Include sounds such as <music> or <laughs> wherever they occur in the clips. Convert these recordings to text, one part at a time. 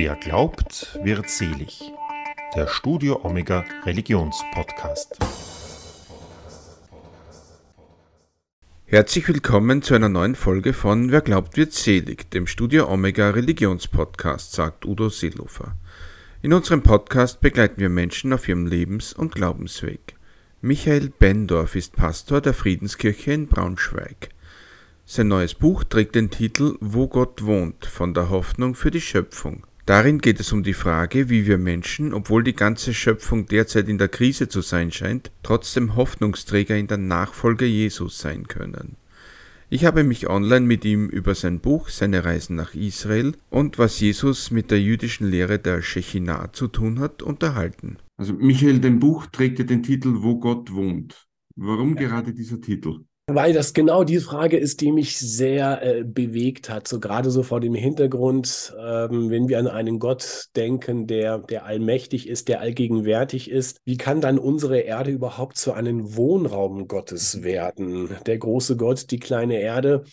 Wer glaubt, wird selig. Der Studio Omega Religionspodcast. Herzlich willkommen zu einer neuen Folge von Wer glaubt, wird selig, dem Studio Omega Religionspodcast, sagt Udo Seelofer. In unserem Podcast begleiten wir Menschen auf ihrem Lebens- und Glaubensweg. Michael Bendorf ist Pastor der Friedenskirche in Braunschweig. Sein neues Buch trägt den Titel Wo Gott wohnt, von der Hoffnung für die Schöpfung. Darin geht es um die Frage, wie wir Menschen, obwohl die ganze Schöpfung derzeit in der Krise zu sein scheint, trotzdem Hoffnungsträger in der Nachfolge Jesus sein können. Ich habe mich online mit ihm über sein Buch, seine Reisen nach Israel und was Jesus mit der jüdischen Lehre der Shechinah zu tun hat, unterhalten. Also Michael, dein Buch trägt ja den Titel Wo Gott wohnt. Warum gerade dieser Titel? Weil das genau die Frage ist, die mich sehr äh, bewegt hat. So gerade so vor dem Hintergrund, ähm, wenn wir an einen Gott denken, der, der allmächtig ist, der allgegenwärtig ist, wie kann dann unsere Erde überhaupt zu einem Wohnraum Gottes werden? Der große Gott, die kleine Erde.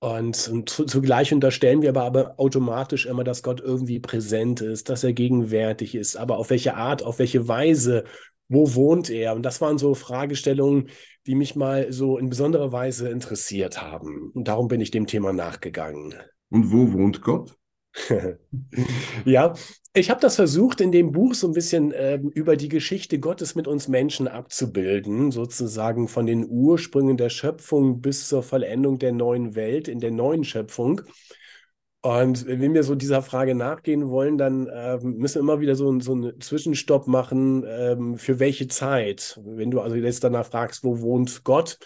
Und, und zugleich unterstellen wir aber, aber automatisch immer, dass Gott irgendwie präsent ist, dass er gegenwärtig ist. Aber auf welche Art, auf welche Weise, wo wohnt er? Und das waren so Fragestellungen, die mich mal so in besonderer Weise interessiert haben. Und darum bin ich dem Thema nachgegangen. Und wo wohnt Gott? <laughs> ja, ich habe das versucht, in dem Buch so ein bisschen äh, über die Geschichte Gottes mit uns Menschen abzubilden, sozusagen von den Ursprüngen der Schöpfung bis zur Vollendung der neuen Welt in der neuen Schöpfung. Und wenn wir so dieser Frage nachgehen wollen, dann äh, müssen wir immer wieder so, so einen Zwischenstopp machen, ähm, für welche Zeit. Wenn du also jetzt danach fragst, wo wohnt Gott,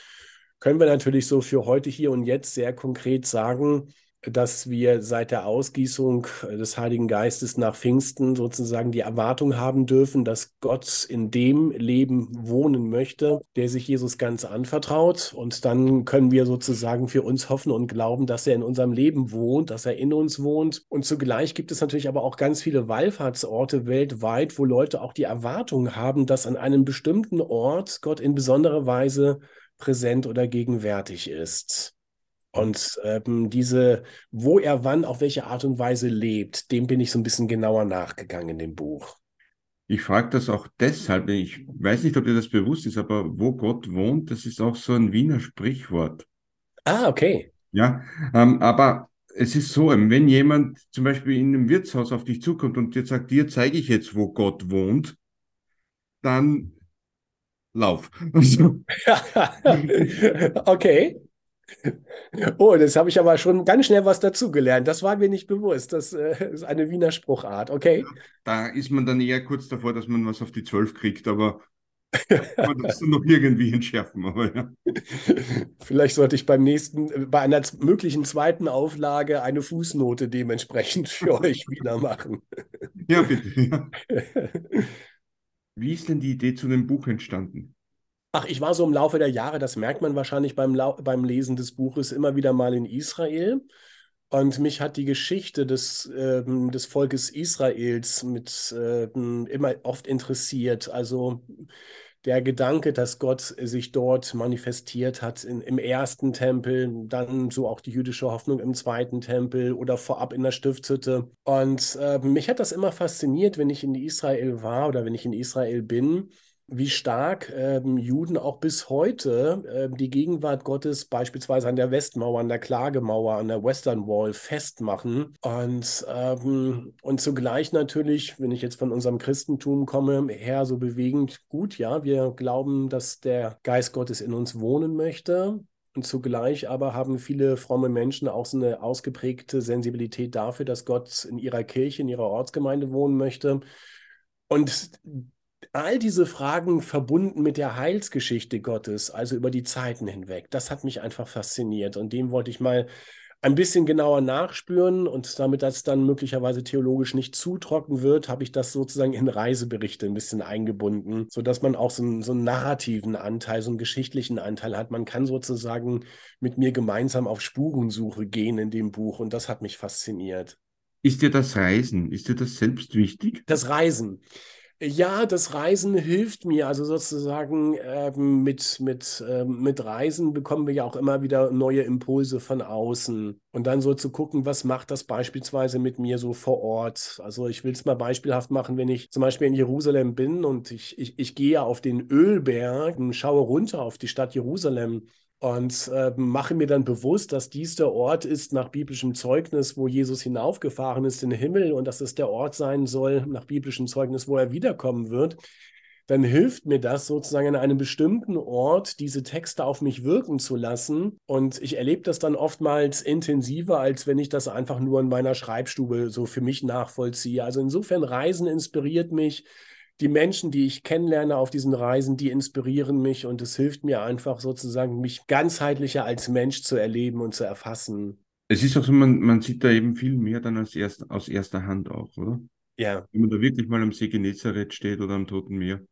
können wir natürlich so für heute, hier und jetzt sehr konkret sagen, dass wir seit der Ausgießung des Heiligen Geistes nach Pfingsten sozusagen die Erwartung haben dürfen, dass Gott in dem Leben wohnen möchte, der sich Jesus ganz anvertraut. Und dann können wir sozusagen für uns hoffen und glauben, dass er in unserem Leben wohnt, dass er in uns wohnt. Und zugleich gibt es natürlich aber auch ganz viele Wallfahrtsorte weltweit, wo Leute auch die Erwartung haben, dass an einem bestimmten Ort Gott in besonderer Weise präsent oder gegenwärtig ist. Und ähm, diese, wo er wann, auf welche Art und Weise lebt, dem bin ich so ein bisschen genauer nachgegangen in dem Buch. Ich frage das auch deshalb, ich weiß nicht, ob dir das bewusst ist, aber wo Gott wohnt, das ist auch so ein Wiener Sprichwort. Ah, okay. Ja, ähm, aber es ist so, wenn jemand zum Beispiel in einem Wirtshaus auf dich zukommt und dir sagt, dir zeige ich jetzt, wo Gott wohnt, dann lauf. <laughs> <laughs> okay. Oh, das habe ich aber schon ganz schnell was dazugelernt. Das war mir nicht bewusst. Das äh, ist eine Wiener Spruchart, okay? Da ist man dann eher kurz davor, dass man was auf die Zwölf kriegt, aber <laughs> man das noch irgendwie entschärfen. Aber, ja. Vielleicht sollte ich beim nächsten, bei einer möglichen zweiten Auflage eine Fußnote dementsprechend für <laughs> euch wieder machen. Ja, bitte. Ja. Wie ist denn die Idee zu dem Buch entstanden? Ach, ich war so im Laufe der Jahre, das merkt man wahrscheinlich beim, beim Lesen des Buches, immer wieder mal in Israel. Und mich hat die Geschichte des, ähm, des Volkes Israels mit ähm, immer oft interessiert. Also der Gedanke, dass Gott sich dort manifestiert hat in, im ersten Tempel, dann so auch die jüdische Hoffnung im zweiten Tempel oder vorab in der Stiftshütte. Und äh, mich hat das immer fasziniert, wenn ich in Israel war oder wenn ich in Israel bin wie stark ähm, Juden auch bis heute äh, die Gegenwart Gottes beispielsweise an der Westmauer, an der Klagemauer, an der Western Wall festmachen. Und, ähm, und zugleich natürlich, wenn ich jetzt von unserem Christentum komme, her so bewegend, gut, ja, wir glauben, dass der Geist Gottes in uns wohnen möchte. Und zugleich aber haben viele fromme Menschen auch so eine ausgeprägte Sensibilität dafür, dass Gott in ihrer Kirche, in ihrer Ortsgemeinde wohnen möchte. Und all diese Fragen verbunden mit der Heilsgeschichte Gottes, also über die Zeiten hinweg, das hat mich einfach fasziniert und dem wollte ich mal ein bisschen genauer nachspüren und damit das dann möglicherweise theologisch nicht zu trocken wird, habe ich das sozusagen in Reiseberichte ein bisschen eingebunden, sodass man auch so einen, so einen narrativen Anteil, so einen geschichtlichen Anteil hat. Man kann sozusagen mit mir gemeinsam auf Spurensuche gehen in dem Buch und das hat mich fasziniert. Ist dir das Reisen, ist dir das selbst wichtig? Das Reisen. Ja, das Reisen hilft mir. Also sozusagen ähm, mit, mit, ähm, mit Reisen bekommen wir ja auch immer wieder neue Impulse von außen. Und dann so zu gucken, was macht das beispielsweise mit mir so vor Ort. Also ich will es mal beispielhaft machen, wenn ich zum Beispiel in Jerusalem bin und ich, ich, ich gehe auf den Ölberg und schaue runter auf die Stadt Jerusalem und äh, mache mir dann bewusst, dass dies der Ort ist nach biblischem Zeugnis, wo Jesus hinaufgefahren ist in den Himmel und dass es der Ort sein soll nach biblischem Zeugnis, wo er wiederkommen wird, dann hilft mir das sozusagen an einem bestimmten Ort diese Texte auf mich wirken zu lassen. Und ich erlebe das dann oftmals intensiver, als wenn ich das einfach nur in meiner Schreibstube so für mich nachvollziehe. Also insofern Reisen inspiriert mich die Menschen, die ich kennenlerne auf diesen Reisen, die inspirieren mich und es hilft mir einfach sozusagen, mich ganzheitlicher als Mensch zu erleben und zu erfassen. Es ist auch so, man, man sieht da eben viel mehr dann als erst, aus erster Hand auch, oder? Ja. Wenn man da wirklich mal am See Genezareth steht oder am Toten Meer.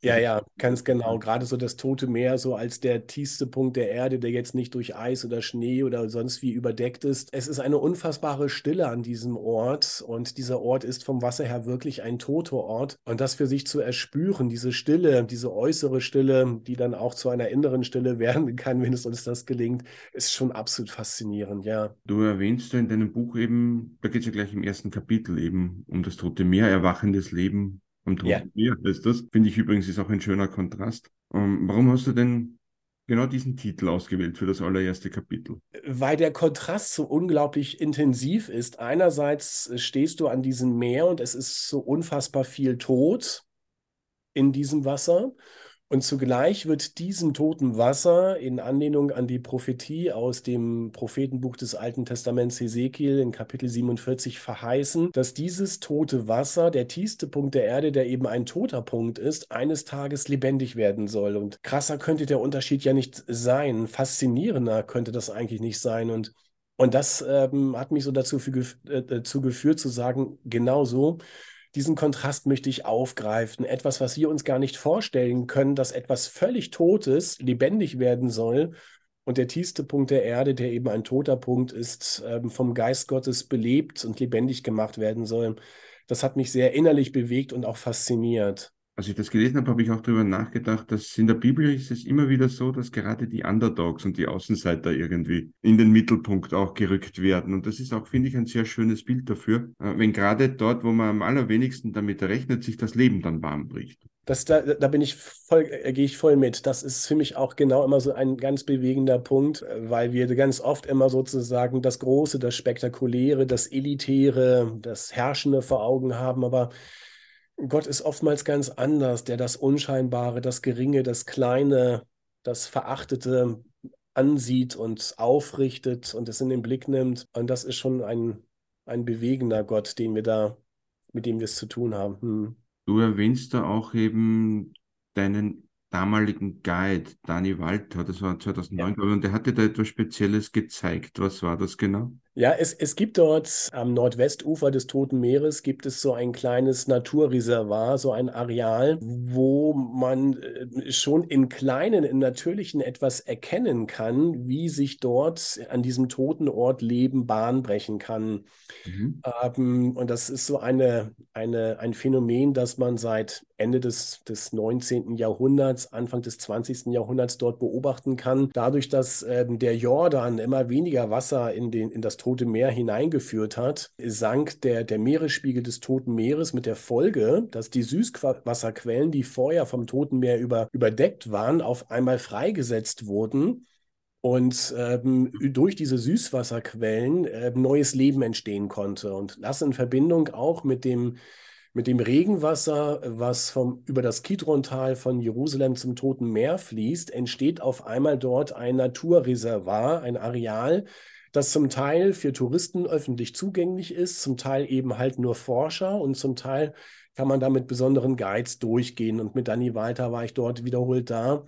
Ja, ja, ganz genau. Gerade so das Tote Meer, so als der tiefste Punkt der Erde, der jetzt nicht durch Eis oder Schnee oder sonst wie überdeckt ist. Es ist eine unfassbare Stille an diesem Ort und dieser Ort ist vom Wasser her wirklich ein toter Ort. Und das für sich zu erspüren, diese Stille, diese äußere Stille, die dann auch zu einer inneren Stille <laughs> werden kann, wenn es uns das gelingt, ist schon absolut faszinierend, ja. Du erwähnst in deinem Buch eben, da geht es ja gleich im ersten Kapitel eben um das Tote Meer, erwachendes Leben am Toten Ja. Meer ist das. Finde ich übrigens ist auch ein schöner Kontrast. Ähm, warum hast du denn genau diesen Titel ausgewählt für das allererste Kapitel? Weil der Kontrast so unglaublich intensiv ist. Einerseits stehst du an diesem Meer und es ist so unfassbar viel Tod in diesem Wasser. Und zugleich wird diesem toten Wasser in Anlehnung an die Prophetie aus dem Prophetenbuch des Alten Testaments Hesekiel in Kapitel 47 verheißen, dass dieses tote Wasser, der tiefste Punkt der Erde, der eben ein toter Punkt ist, eines Tages lebendig werden soll. Und krasser könnte der Unterschied ja nicht sein. Faszinierender könnte das eigentlich nicht sein. Und und das ähm, hat mich so dazu, gef äh, dazu geführt zu sagen, genau so, diesen Kontrast möchte ich aufgreifen. Etwas, was wir uns gar nicht vorstellen können, dass etwas völlig Totes lebendig werden soll. Und der tiefste Punkt der Erde, der eben ein toter Punkt ist, ähm, vom Geist Gottes belebt und lebendig gemacht werden soll. Das hat mich sehr innerlich bewegt und auch fasziniert. Als ich das gelesen habe, habe ich auch darüber nachgedacht, dass in der Bibel ist es immer wieder so, dass gerade die Underdogs und die Außenseiter irgendwie in den Mittelpunkt auch gerückt werden. Und das ist auch, finde ich, ein sehr schönes Bild dafür, äh, wenn gerade dort, wo man am allerwenigsten damit rechnet, sich das Leben dann warm bricht. Das, da, da bin ich voll, äh, gehe ich voll mit. Das ist für mich auch genau immer so ein ganz bewegender Punkt, äh, weil wir ganz oft immer sozusagen das Große, das Spektakuläre, das Elitäre, das Herrschende vor Augen haben. Aber Gott ist oftmals ganz anders, der das Unscheinbare, das Geringe, das Kleine, das Verachtete ansieht und aufrichtet und es in den Blick nimmt. Und das ist schon ein, ein bewegender Gott, den wir da, mit dem wir es zu tun haben. Hm. Du erwähnst da auch eben deinen damaligen Guide, Dani Walter, das war 2009, glaube ich, und der hat dir da etwas Spezielles gezeigt. Was war das genau? Ja, es, es gibt dort am Nordwestufer des Toten Meeres gibt es so ein kleines Naturreservoir, so ein Areal, wo man äh, schon in kleinen, in natürlichen etwas erkennen kann, wie sich dort an diesem toten Ort Leben Bahn brechen kann. Mhm. Ähm, und das ist so eine, eine, ein Phänomen, das man seit Ende des, des 19. Jahrhunderts, Anfang des 20. Jahrhunderts dort beobachten kann. Dadurch, dass ähm, der Jordan immer weniger Wasser in, den, in das Tote Meer hineingeführt hat, sank der, der Meeresspiegel des Toten Meeres mit der Folge, dass die Süßwasserquellen, die vorher vom Toten Meer über, überdeckt waren, auf einmal freigesetzt wurden und ähm, durch diese Süßwasserquellen äh, neues Leben entstehen konnte. Und das in Verbindung auch mit dem, mit dem Regenwasser, was vom, über das Kidrontal von Jerusalem zum Toten Meer fließt, entsteht auf einmal dort ein Naturreservoir, ein Areal, das zum Teil für Touristen öffentlich zugänglich ist, zum Teil eben halt nur Forscher und zum Teil kann man da mit besonderen Guides durchgehen. Und mit Danny Walter war ich dort wiederholt da.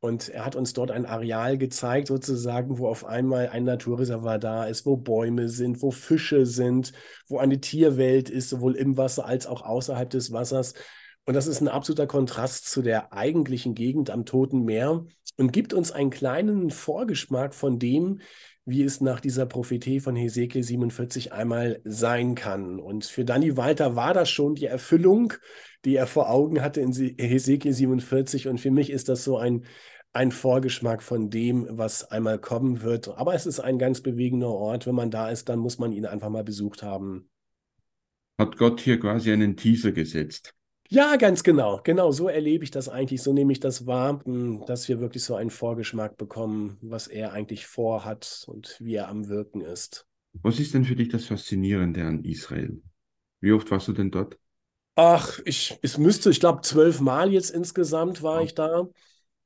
Und er hat uns dort ein Areal gezeigt, sozusagen, wo auf einmal ein Naturreservoir da ist, wo Bäume sind, wo Fische sind, wo eine Tierwelt ist, sowohl im Wasser als auch außerhalb des Wassers. Und das ist ein absoluter Kontrast zu der eigentlichen Gegend am Toten Meer und gibt uns einen kleinen Vorgeschmack von dem, wie es nach dieser Prophetie von Hesekiel 47 einmal sein kann. Und für Danny Walter war das schon die Erfüllung, die er vor Augen hatte in Hesekiel 47. Und für mich ist das so ein, ein Vorgeschmack von dem, was einmal kommen wird. Aber es ist ein ganz bewegender Ort. Wenn man da ist, dann muss man ihn einfach mal besucht haben. Hat Gott hier quasi einen Teaser gesetzt? Ja, ganz genau. Genau, so erlebe ich das eigentlich. So nehme ich das wahr, hm, dass wir wirklich so einen Vorgeschmack bekommen, was er eigentlich vorhat und wie er am Wirken ist. Was ist denn für dich das Faszinierende an Israel? Wie oft warst du denn dort? Ach, ich, es müsste, ich glaube, zwölfmal jetzt insgesamt war ich da.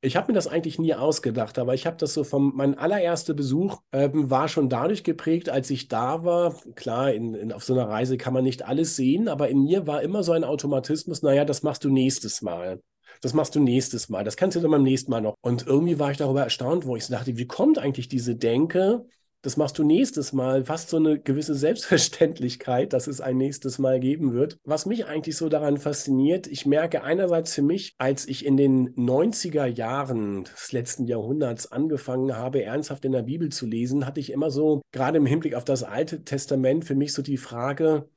Ich habe mir das eigentlich nie ausgedacht, aber ich habe das so vom, mein allererster Besuch ähm, war schon dadurch geprägt, als ich da war. Klar, in, in, auf so einer Reise kann man nicht alles sehen, aber in mir war immer so ein Automatismus, naja, das machst du nächstes Mal. Das machst du nächstes Mal. Das kannst du dann beim nächsten Mal noch. Und irgendwie war ich darüber erstaunt, wo ich so dachte, wie kommt eigentlich diese Denke, das machst du nächstes Mal, fast so eine gewisse Selbstverständlichkeit, dass es ein nächstes Mal geben wird. Was mich eigentlich so daran fasziniert, ich merke einerseits für mich, als ich in den 90er Jahren des letzten Jahrhunderts angefangen habe, ernsthaft in der Bibel zu lesen, hatte ich immer so, gerade im Hinblick auf das Alte Testament, für mich so die Frage,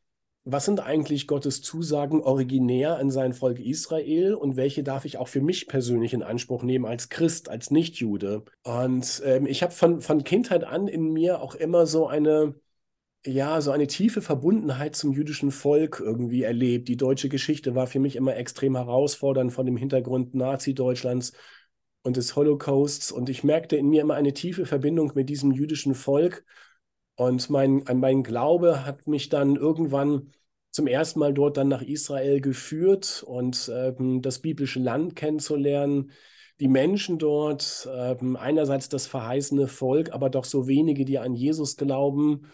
was sind eigentlich Gottes Zusagen originär an sein Volk Israel und welche darf ich auch für mich persönlich in Anspruch nehmen als Christ, als Nichtjude? Und ähm, ich habe von, von Kindheit an in mir auch immer so eine, ja, so eine tiefe Verbundenheit zum jüdischen Volk irgendwie erlebt. Die deutsche Geschichte war für mich immer extrem herausfordernd von dem Hintergrund Nazi-Deutschlands und des Holocausts. Und ich merkte in mir immer eine tiefe Verbindung mit diesem jüdischen Volk. Und mein, mein Glaube hat mich dann irgendwann zum ersten Mal dort dann nach Israel geführt und ähm, das biblische Land kennenzulernen, die Menschen dort, ähm, einerseits das verheißene Volk, aber doch so wenige, die an Jesus glauben.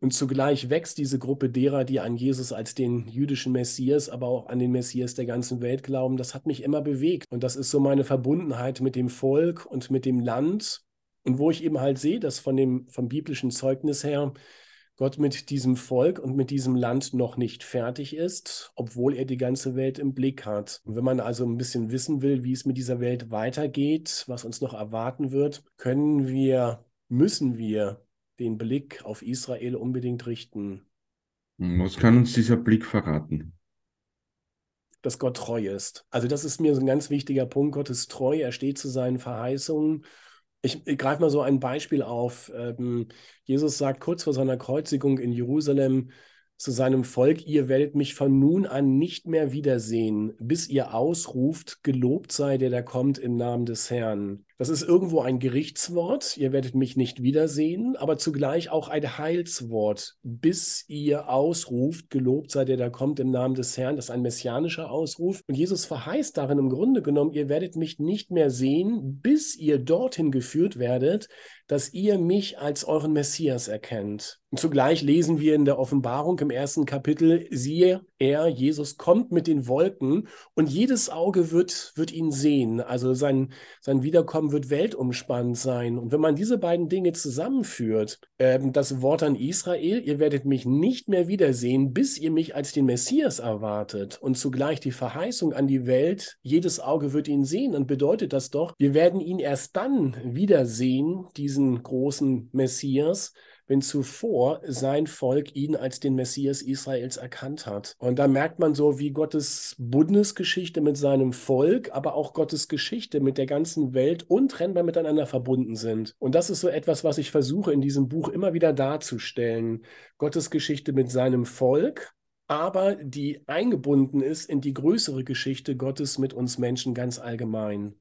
Und zugleich wächst diese Gruppe derer, die an Jesus als den jüdischen Messias, aber auch an den Messias der ganzen Welt glauben. Das hat mich immer bewegt. Und das ist so meine Verbundenheit mit dem Volk und mit dem Land. Und wo ich eben halt sehe, dass von dem, vom biblischen Zeugnis her Gott mit diesem Volk und mit diesem Land noch nicht fertig ist, obwohl er die ganze Welt im Blick hat. Und wenn man also ein bisschen wissen will, wie es mit dieser Welt weitergeht, was uns noch erwarten wird, können wir, müssen wir den Blick auf Israel unbedingt richten. Was kann uns dieser Blick verraten? Dass Gott treu ist. Also das ist mir so ein ganz wichtiger Punkt. Gott ist treu, er steht zu seinen Verheißungen ich, ich greife mal so ein Beispiel auf. Ähm, Jesus sagt kurz vor seiner Kreuzigung in Jerusalem zu seinem Volk, ihr werdet mich von nun an nicht mehr wiedersehen, bis ihr ausruft, gelobt sei der, der kommt im Namen des Herrn. Das ist irgendwo ein Gerichtswort, ihr werdet mich nicht wiedersehen, aber zugleich auch ein Heilswort, bis ihr ausruft, gelobt sei der, der kommt im Namen des Herrn. Das ist ein messianischer Ausruf. Und Jesus verheißt darin im Grunde genommen, ihr werdet mich nicht mehr sehen, bis ihr dorthin geführt werdet, dass ihr mich als euren Messias erkennt. Und zugleich lesen wir in der Offenbarung im ersten Kapitel, siehe, er, Jesus, kommt mit den Wolken und jedes Auge wird, wird ihn sehen. Also sein, sein Wiederkommen wird weltumspannend sein. Und wenn man diese beiden Dinge zusammenführt, äh, das Wort an Israel, ihr werdet mich nicht mehr wiedersehen, bis ihr mich als den Messias erwartet. Und zugleich die Verheißung an die Welt, jedes Auge wird ihn sehen, dann bedeutet das doch, wir werden ihn erst dann wiedersehen, diesen großen Messias, wenn zuvor sein Volk ihn als den Messias Israels erkannt hat. Und da merkt man so, wie Gottes Bundesgeschichte mit seinem Volk, aber auch Gottes Geschichte mit der ganzen Welt untrennbar miteinander verbunden sind. Und das ist so etwas, was ich versuche in diesem Buch immer wieder darzustellen. Gottes Geschichte mit seinem Volk, aber die eingebunden ist in die größere Geschichte Gottes mit uns Menschen ganz allgemein.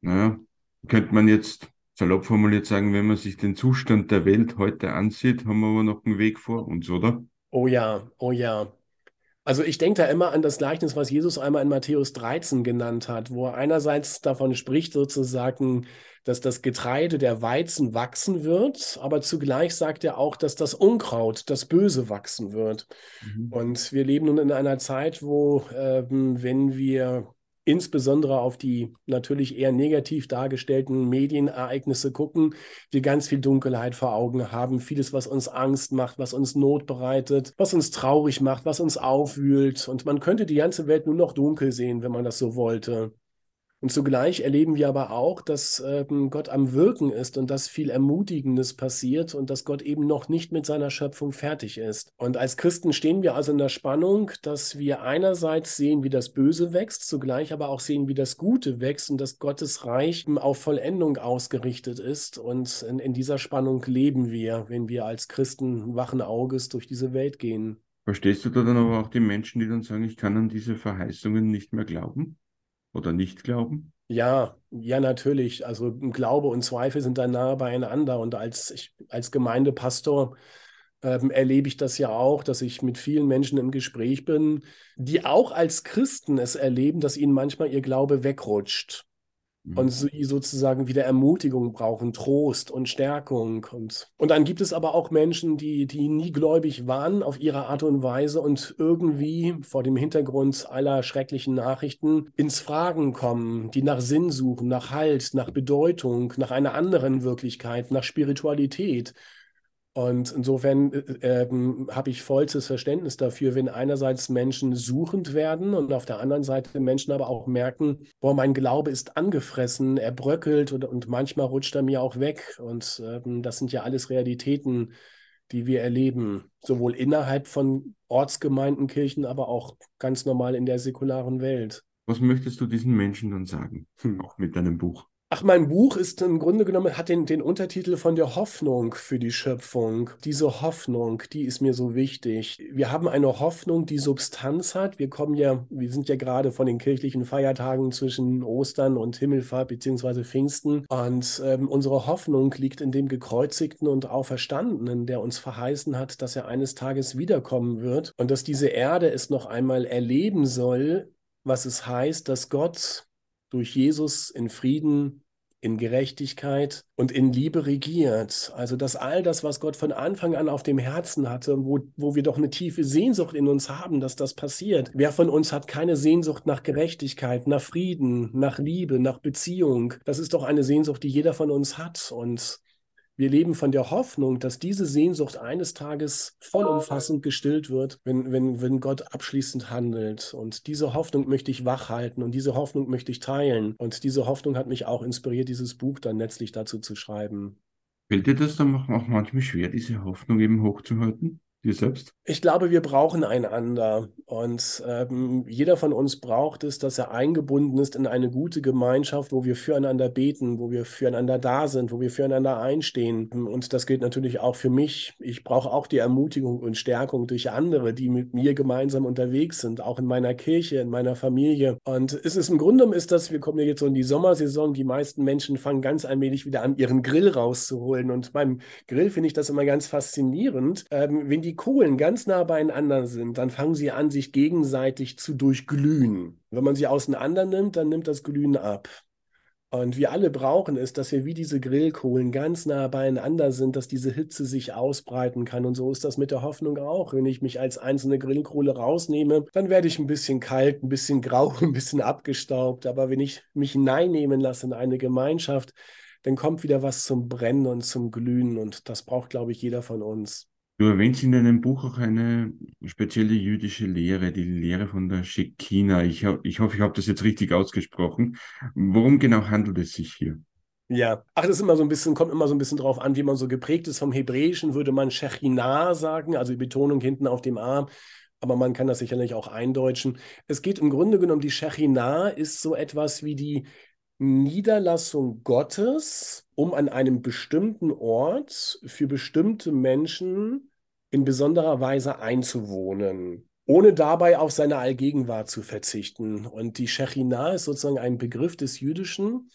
Naja, könnte man jetzt salopp formuliert sagen, wenn man sich den Zustand der Welt heute ansieht, haben wir aber noch einen Weg vor uns, oder? Oh ja, oh ja. Also ich denke da immer an das Gleichnis, was Jesus einmal in Matthäus 13 genannt hat, wo er einerseits davon spricht, sozusagen, dass das Getreide der Weizen wachsen wird, aber zugleich sagt er auch, dass das Unkraut, das Böse wachsen wird. Mhm. Und wir leben nun in einer Zeit, wo, ähm, wenn wir insbesondere auf die natürlich eher negativ dargestellten Medienereignisse gucken, wir ganz viel Dunkelheit vor Augen haben, vieles, was uns Angst macht, was uns Not bereitet, was uns traurig macht, was uns aufwühlt. Und man könnte die ganze Welt nur noch dunkel sehen, wenn man das so wollte. Und zugleich erleben wir aber auch, dass ähm, Gott am Wirken ist und dass viel Ermutigendes passiert und dass Gott eben noch nicht mit seiner Schöpfung fertig ist. Und als Christen stehen wir also in der Spannung, dass wir einerseits sehen, wie das Böse wächst, zugleich aber auch sehen, wie das Gute wächst und dass Gottes Reich auf Vollendung ausgerichtet ist. Und in, in dieser Spannung leben wir, wenn wir als Christen wachen Auges durch diese Welt gehen. Verstehst du da dann aber auch die Menschen, die dann sagen, ich kann an diese Verheißungen nicht mehr glauben? Oder nicht glauben? Ja, ja, natürlich. Also Glaube und Zweifel sind da nahe beieinander. Und als, ich, als Gemeindepastor ähm, erlebe ich das ja auch, dass ich mit vielen Menschen im Gespräch bin, die auch als Christen es erleben, dass ihnen manchmal ihr Glaube wegrutscht und mhm. sie sozusagen wieder Ermutigung brauchen, Trost und Stärkung. Und, und dann gibt es aber auch Menschen, die, die nie gläubig waren auf ihre Art und Weise und irgendwie vor dem Hintergrund aller schrecklichen Nachrichten ins Fragen kommen, die nach Sinn suchen, nach Halt, nach Bedeutung, nach einer anderen Wirklichkeit, nach Spiritualität. Und insofern äh, äh, habe ich vollstes Verständnis dafür, wenn einerseits Menschen suchend werden und auf der anderen Seite Menschen aber auch merken, boah, mein Glaube ist angefressen, er bröckelt und, und manchmal rutscht er mir auch weg. Und äh, das sind ja alles Realitäten, die wir erleben, sowohl innerhalb von Ortsgemeinden, Kirchen, aber auch ganz normal in der säkularen Welt. Was möchtest du diesen Menschen dann sagen, hm. auch mit deinem Buch? Ach, mein Buch ist im Grunde genommen, hat den, den Untertitel von der Hoffnung für die Schöpfung. Diese Hoffnung, die ist mir so wichtig. Wir haben eine Hoffnung, die Substanz hat. Wir kommen ja, wir sind ja gerade von den kirchlichen Feiertagen zwischen Ostern und Himmelfahrt beziehungsweise Pfingsten. Und ähm, unsere Hoffnung liegt in dem Gekreuzigten und Auferstandenen, der uns verheißen hat, dass er eines Tages wiederkommen wird und dass diese Erde es noch einmal erleben soll, was es heißt, dass Gott durch Jesus in Frieden, in Gerechtigkeit und in Liebe regiert. Also dass all das, was Gott von Anfang an auf dem Herzen hatte, wo, wo wir doch eine tiefe Sehnsucht in uns haben, dass das passiert. Wer von uns hat keine Sehnsucht nach Gerechtigkeit, nach Frieden, nach Liebe, nach Beziehung? Das ist doch eine Sehnsucht, die jeder von uns hat. Und wir leben von der Hoffnung, dass diese Sehnsucht eines Tages vollumfassend gestillt wird, wenn, wenn, wenn Gott abschließend handelt. Und diese Hoffnung möchte ich wachhalten und diese Hoffnung möchte ich teilen. Und diese Hoffnung hat mich auch inspiriert, dieses Buch dann letztlich dazu zu schreiben. Fällt dir das dann auch manchmal schwer, diese Hoffnung eben hochzuhalten? Dir selbst? Ich glaube, wir brauchen einander. Und ähm, jeder von uns braucht es, dass er eingebunden ist in eine gute Gemeinschaft, wo wir füreinander beten, wo wir füreinander da sind, wo wir füreinander einstehen. Und das gilt natürlich auch für mich. Ich brauche auch die Ermutigung und Stärkung durch andere, die mit mir gemeinsam unterwegs sind, auch in meiner Kirche, in meiner Familie. Und es ist im Grunde ist das, wir kommen ja jetzt so in die Sommersaison, die meisten Menschen fangen ganz allmählich wieder an, ihren Grill rauszuholen. Und beim Grill finde ich das immer ganz faszinierend, ähm, wenn die Kohlen ganz nah beieinander sind, dann fangen sie an, sich gegenseitig zu durchglühen. Wenn man sie auseinander nimmt, dann nimmt das Glühen ab. Und wir alle brauchen es, dass wir wie diese Grillkohlen ganz nah beieinander sind, dass diese Hitze sich ausbreiten kann. Und so ist das mit der Hoffnung auch. Wenn ich mich als einzelne Grillkohle rausnehme, dann werde ich ein bisschen kalt, ein bisschen grau, <laughs> ein bisschen abgestaubt. Aber wenn ich mich hineinnehmen lasse in eine Gemeinschaft, dann kommt wieder was zum Brennen und zum Glühen. Und das braucht, glaube ich, jeder von uns. Du erwähnst in deinem Buch auch eine spezielle jüdische Lehre, die Lehre von der Shekina. Ich, ich hoffe, ich habe das jetzt richtig ausgesprochen. Worum genau handelt es sich hier? Ja, ach, das ist immer so ein bisschen, kommt immer so ein bisschen drauf an, wie man so geprägt ist. Vom Hebräischen würde man Shechina sagen, also die Betonung hinten auf dem A, aber man kann das sicherlich auch eindeutschen. Es geht im Grunde genommen, die Shechina ist so etwas wie die Niederlassung Gottes, um an einem bestimmten Ort für bestimmte Menschen in besonderer Weise einzuwohnen, ohne dabei auf seine Allgegenwart zu verzichten. Und die Shechinah ist sozusagen ein Begriff des Jüdischen,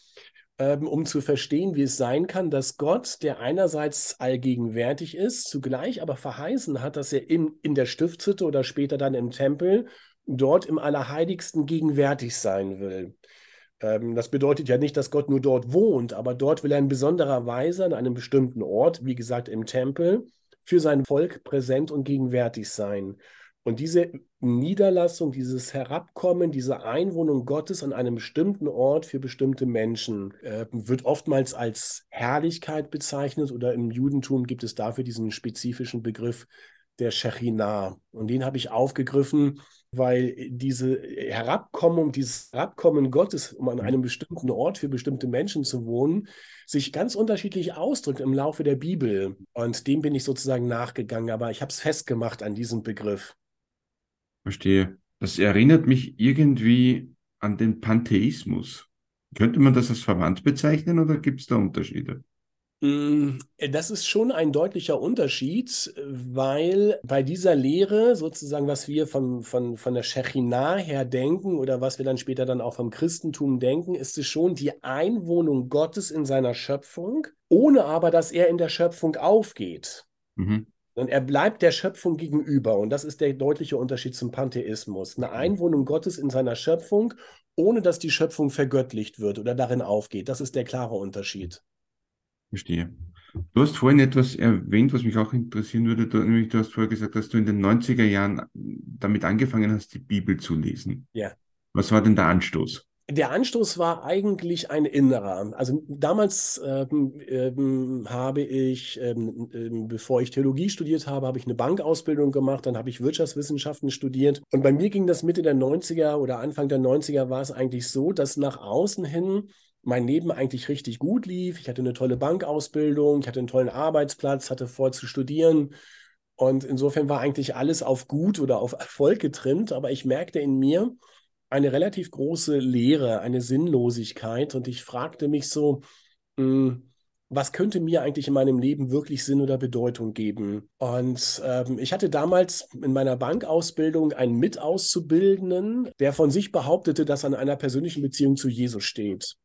ähm, um zu verstehen, wie es sein kann, dass Gott, der einerseits allgegenwärtig ist, zugleich aber verheißen hat, dass er in, in der Stiftshütte oder später dann im Tempel dort im Allerheiligsten gegenwärtig sein will. Ähm, das bedeutet ja nicht, dass Gott nur dort wohnt, aber dort will er in besonderer Weise an einem bestimmten Ort, wie gesagt im Tempel, für sein Volk präsent und gegenwärtig sein. Und diese Niederlassung, dieses Herabkommen, diese Einwohnung Gottes an einem bestimmten Ort für bestimmte Menschen äh, wird oftmals als Herrlichkeit bezeichnet oder im Judentum gibt es dafür diesen spezifischen Begriff der Shechinah. Und den habe ich aufgegriffen, weil diese Herabkommen, dieses Herabkommen Gottes, um an einem bestimmten Ort für bestimmte Menschen zu wohnen, sich ganz unterschiedlich ausdrückt im Laufe der Bibel. Und dem bin ich sozusagen nachgegangen, aber ich habe es festgemacht an diesem Begriff. Verstehe. Das erinnert mich irgendwie an den Pantheismus. Könnte man das als verwandt bezeichnen oder gibt es da Unterschiede? Mm, das ist schon ein deutlicher Unterschied, weil bei dieser Lehre sozusagen, was wir von, von, von der Shechinah her denken oder was wir dann später dann auch vom Christentum denken, ist es schon die Einwohnung Gottes in seiner Schöpfung, ohne aber, dass er in der Schöpfung aufgeht. Mhm. Und er bleibt der Schöpfung gegenüber. Und das ist der deutliche Unterschied zum Pantheismus. Eine mhm. Einwohnung Gottes in seiner Schöpfung, ohne dass die Schöpfung vergöttlicht wird oder darin aufgeht. Das ist der klare Unterschied. Verstehe. Du hast vorhin etwas erwähnt, was mich auch interessieren würde. Du, nämlich, du hast vorher gesagt, dass du in den 90er Jahren damit angefangen hast, die Bibel zu lesen. Ja. Was war denn der Anstoß? Der Anstoß war eigentlich ein innerer. Also damals ähm, ähm, habe ich, ähm, ähm, bevor ich Theologie studiert habe, habe ich eine Bankausbildung gemacht, dann habe ich Wirtschaftswissenschaften studiert. Und bei mir ging das Mitte der 90er oder Anfang der 90er war es eigentlich so, dass nach außen hin mein Leben eigentlich richtig gut lief. Ich hatte eine tolle Bankausbildung, ich hatte einen tollen Arbeitsplatz, hatte vor zu studieren. Und insofern war eigentlich alles auf gut oder auf Erfolg getrimmt. Aber ich merkte in mir eine relativ große Leere, eine Sinnlosigkeit. Und ich fragte mich so, hm, was könnte mir eigentlich in meinem Leben wirklich Sinn oder Bedeutung geben? Und ähm, ich hatte damals in meiner Bankausbildung einen Mitauszubildenden, der von sich behauptete, dass er an einer persönlichen Beziehung zu Jesus steht.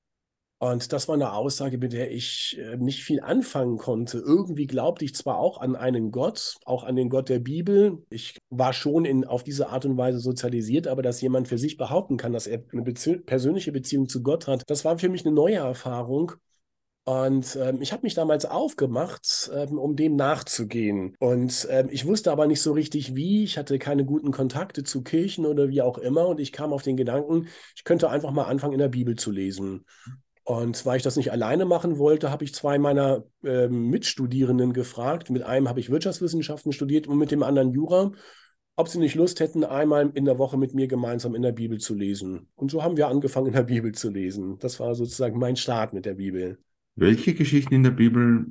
Und das war eine Aussage, mit der ich äh, nicht viel anfangen konnte. Irgendwie glaubte ich zwar auch an einen Gott, auch an den Gott der Bibel. Ich war schon in, auf diese Art und Weise sozialisiert, aber dass jemand für sich behaupten kann, dass er eine Bezie persönliche Beziehung zu Gott hat, das war für mich eine neue Erfahrung. Und ähm, ich habe mich damals aufgemacht, ähm, um dem nachzugehen. Und ähm, ich wusste aber nicht so richtig wie. Ich hatte keine guten Kontakte zu Kirchen oder wie auch immer. Und ich kam auf den Gedanken, ich könnte einfach mal anfangen, in der Bibel zu lesen. Und weil ich das nicht alleine machen wollte, habe ich zwei meiner äh, Mitstudierenden gefragt. Mit einem habe ich Wirtschaftswissenschaften studiert und mit dem anderen Jura, ob sie nicht Lust hätten, einmal in der Woche mit mir gemeinsam in der Bibel zu lesen. Und so haben wir angefangen, in der Bibel zu lesen. Das war sozusagen mein Start mit der Bibel. Welche Geschichten in der Bibel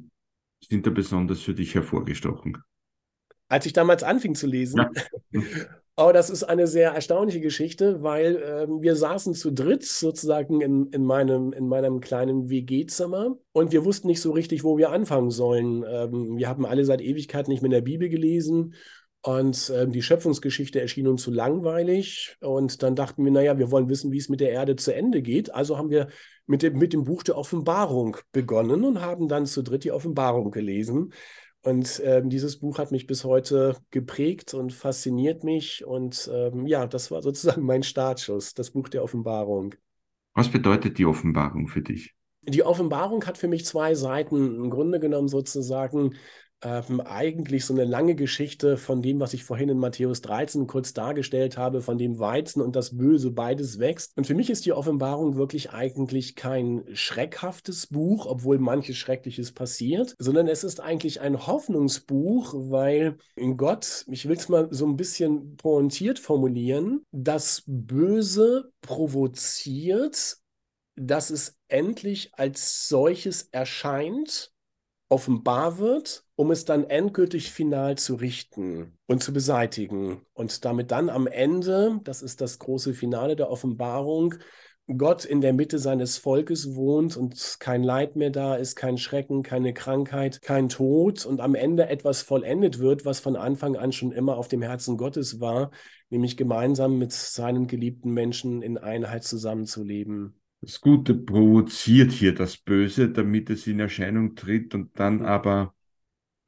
sind da besonders für dich hervorgestochen? Als ich damals anfing zu lesen, ja. <laughs> Aber das ist eine sehr erstaunliche Geschichte, weil äh, wir saßen zu dritt sozusagen in, in, meinem, in meinem kleinen WG-Zimmer und wir wussten nicht so richtig, wo wir anfangen sollen. Ähm, wir haben alle seit Ewigkeit nicht mehr in der Bibel gelesen und äh, die Schöpfungsgeschichte erschien uns zu langweilig. Und dann dachten wir, naja, wir wollen wissen, wie es mit der Erde zu Ende geht. Also haben wir mit dem, mit dem Buch der Offenbarung begonnen und haben dann zu dritt die Offenbarung gelesen. Und ähm, dieses Buch hat mich bis heute geprägt und fasziniert mich. Und ähm, ja, das war sozusagen mein Startschuss, das Buch der Offenbarung. Was bedeutet die Offenbarung für dich? Die Offenbarung hat für mich zwei Seiten. Im Grunde genommen sozusagen ähm, eigentlich so eine lange Geschichte von dem, was ich vorhin in Matthäus 13 kurz dargestellt habe, von dem Weizen und das Böse beides wächst. Und für mich ist die Offenbarung wirklich eigentlich kein schreckhaftes Buch, obwohl manches Schreckliches passiert, sondern es ist eigentlich ein Hoffnungsbuch, weil in Gott, ich will es mal so ein bisschen pointiert formulieren, das Böse provoziert, dass es endlich als solches erscheint offenbar wird, um es dann endgültig final zu richten und zu beseitigen. Und damit dann am Ende, das ist das große Finale der Offenbarung, Gott in der Mitte seines Volkes wohnt und kein Leid mehr da ist, kein Schrecken, keine Krankheit, kein Tod und am Ende etwas vollendet wird, was von Anfang an schon immer auf dem Herzen Gottes war, nämlich gemeinsam mit seinen geliebten Menschen in Einheit zusammenzuleben. Das Gute provoziert hier das Böse, damit es in Erscheinung tritt und dann mhm. aber